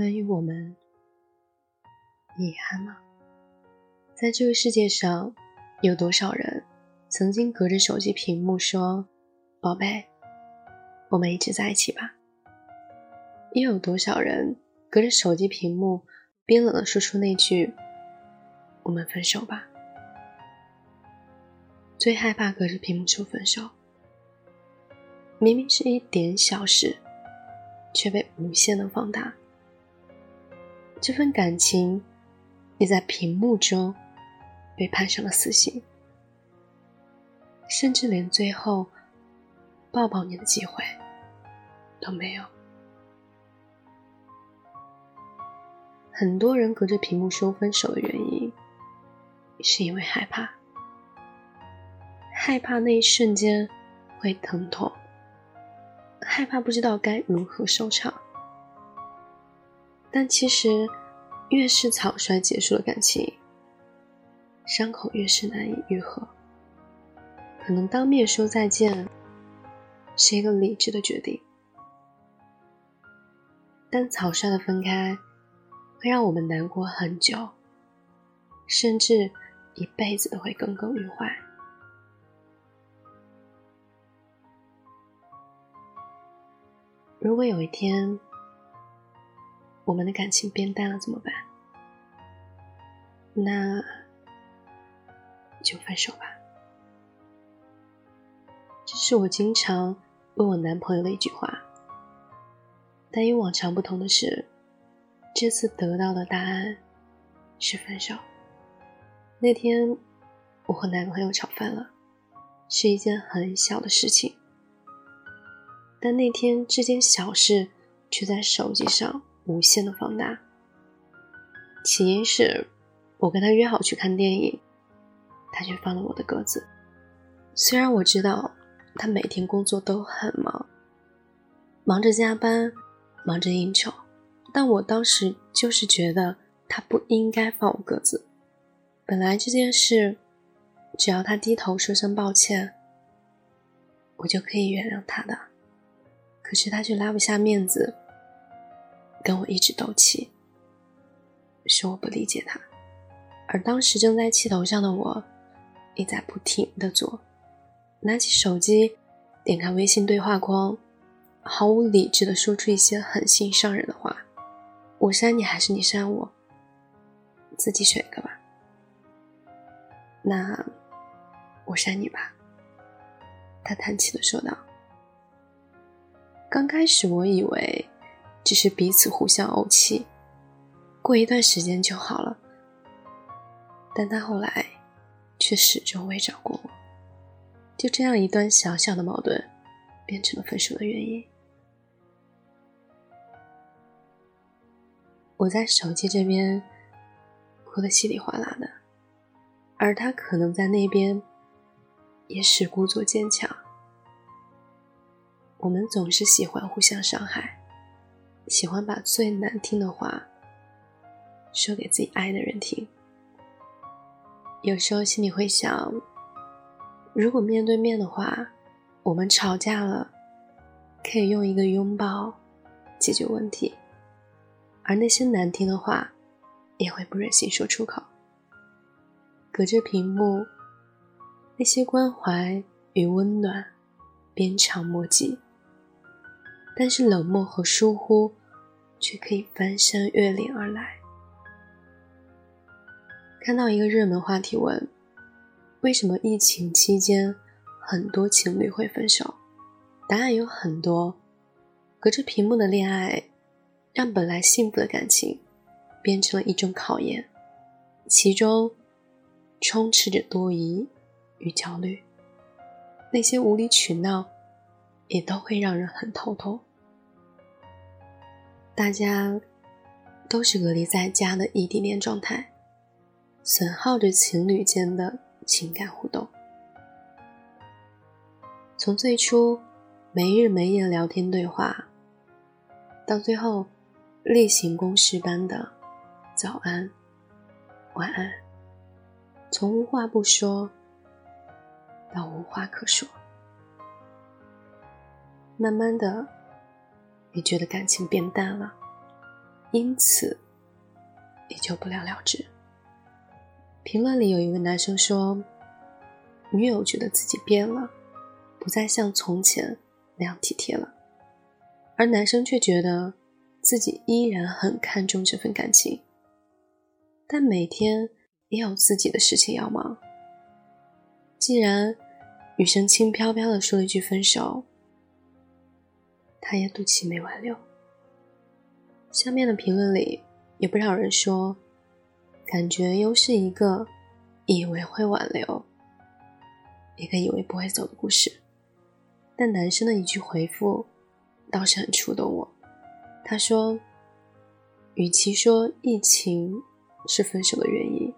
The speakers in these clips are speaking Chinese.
关于我们，遗憾吗？在这个世界上，有多少人曾经隔着手机屏幕说：“宝贝，我们一直在一起吧？”又有多少人隔着手机屏幕冰冷的说出那句：“我们分手吧？”最害怕隔着屏幕说分手，明明是一点小事，却被无限的放大。这份感情也在屏幕中被判上了死刑，甚至连最后抱抱你的机会都没有。很多人隔着屏幕说分手的原因，是因为害怕，害怕那一瞬间会疼痛，害怕不知道该如何收场。但其实，越是草率结束了感情，伤口越是难以愈合。可能当面说再见，是一个理智的决定，但草率的分开，会让我们难过很久，甚至一辈子都会耿耿于怀。如果有一天，我们的感情变淡了怎么办？那就分手吧。这是我经常问我男朋友的一句话。但与往常不同的是，这次得到的答案是分手。那天我和男朋友吵翻了，是一件很小的事情，但那天这件小事却在手机上。无限的放大。起因是我跟他约好去看电影，他却放了我的鸽子。虽然我知道他每天工作都很忙，忙着加班，忙着应酬，但我当时就是觉得他不应该放我鸽子。本来这件事，只要他低头说声抱歉，我就可以原谅他的。可是他却拉不下面子。跟我一直斗气，是我不理解他，而当时正在气头上的我，也在不停的做，拿起手机，点开微信对话框，毫无理智的说出一些狠心伤人的话，我删你还是你删我，自己选一个吧。那我删你吧，他叹气的说道。刚开始我以为。只是彼此互相怄气，过一段时间就好了。但他后来却始终未找过我，就这样一段小小的矛盾，变成了分手的原因。我在手机这边哭得稀里哗啦的，而他可能在那边也是故作坚强。我们总是喜欢互相伤害。喜欢把最难听的话说给自己爱的人听。有时候心里会想，如果面对面的话，我们吵架了，可以用一个拥抱解决问题，而那些难听的话也会不忍心说出口。隔着屏幕，那些关怀与温暖鞭长莫及，但是冷漠和疏忽。却可以翻山越岭而来。看到一个热门话题问：为什么疫情期间很多情侣会分手？答案有很多。隔着屏幕的恋爱，让本来幸福的感情变成了一种考验，其中充斥着多疑与焦虑。那些无理取闹，也都会让人很头痛。大家都是隔离在家的异地恋状态，损耗着情侣间的情感互动。从最初没日没夜聊天对话，到最后例行公事般的早安、晚安，从无话不说到无话可说，慢慢的。你觉得感情变淡了，因此也就不了了之。评论里有一位男生说，女友觉得自己变了，不再像从前那样体贴了，而男生却觉得自己依然很看重这份感情，但每天也有自己的事情要忙。既然女生轻飘飘的说了一句分手，他也赌气没挽留。下面的评论里也不少人说。感觉又是一个以为会挽留，一个以为不会走的故事。但男生的一句回复倒是很触动我。他说：“与其说疫情是分手的原因，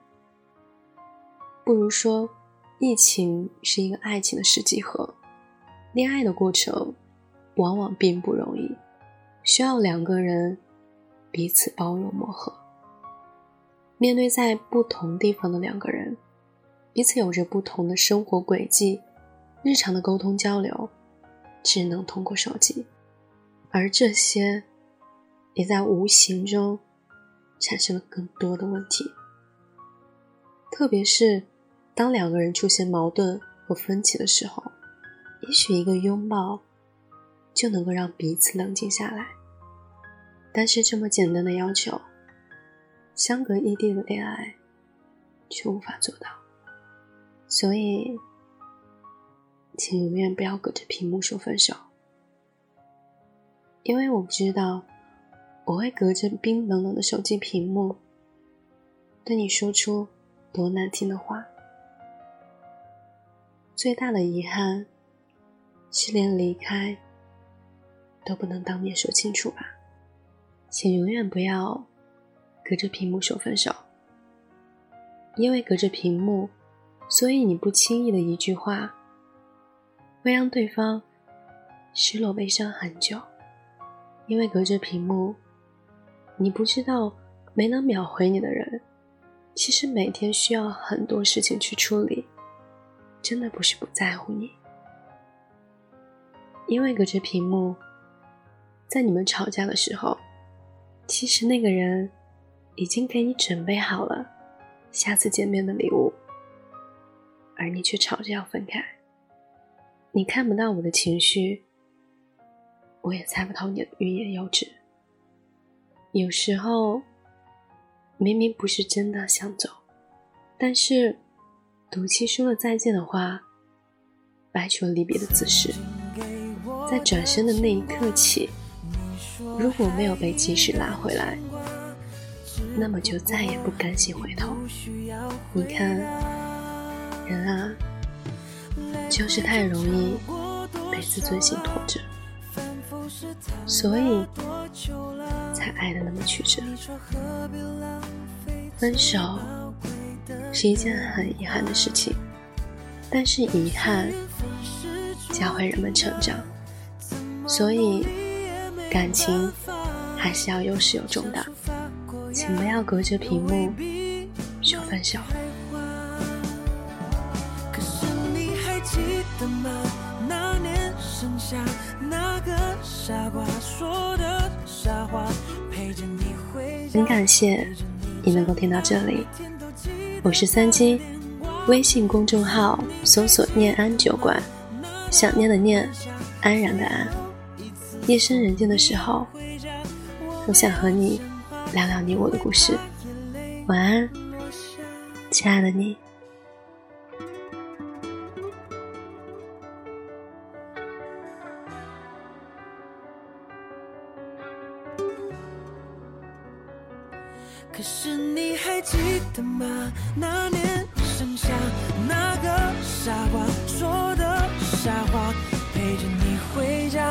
不如说疫情是一个爱情的试剂盒。恋爱的过程往往并不容易，需要两个人彼此包容磨合。”面对在不同地方的两个人，彼此有着不同的生活轨迹，日常的沟通交流只能通过手机，而这些也在无形中产生了更多的问题。特别是当两个人出现矛盾和分歧的时候，也许一个拥抱就能够让彼此冷静下来，但是这么简单的要求。相隔异地的恋爱，却无法做到，所以，请永远不要隔着屏幕说分手，因为我不知道我会隔着冰冷冷的手机屏幕，对你说出多难听的话。最大的遗憾，是连离开都不能当面说清楚吧，请永远不要。隔着屏幕说分手，因为隔着屏幕，所以你不轻易的一句话，会让对方失落悲伤很久。因为隔着屏幕，你不知道没能秒回你的人，其实每天需要很多事情去处理，真的不是不在乎你。因为隔着屏幕，在你们吵架的时候，其实那个人。已经给你准备好了下次见面的礼物，而你却吵着要分开。你看不到我的情绪，我也猜不透你的欲言又止。有时候明明不是真的想走，但是赌气说了再见的话，摆出了离别的姿势，在转身的那一刻起，如果没有被及时拉回来。那么就再也不甘心回头。你看，人啊，就是太容易被自尊心拖着，所以才爱的那么曲折。分手是一件很遗憾的事情，但是遗憾教会人们成长，所以感情还是要有始有终的。请不要隔着屏幕说分手。很感谢你能够听到这里，我是三金，微信公众号搜索“念安酒馆”，想念的念，安然的安。夜深人静的时候，我想和你。聊聊你我的故事，晚安，亲爱的你。可是你还记得吗？那年盛夏，那个傻瓜说的傻话，陪着你回家，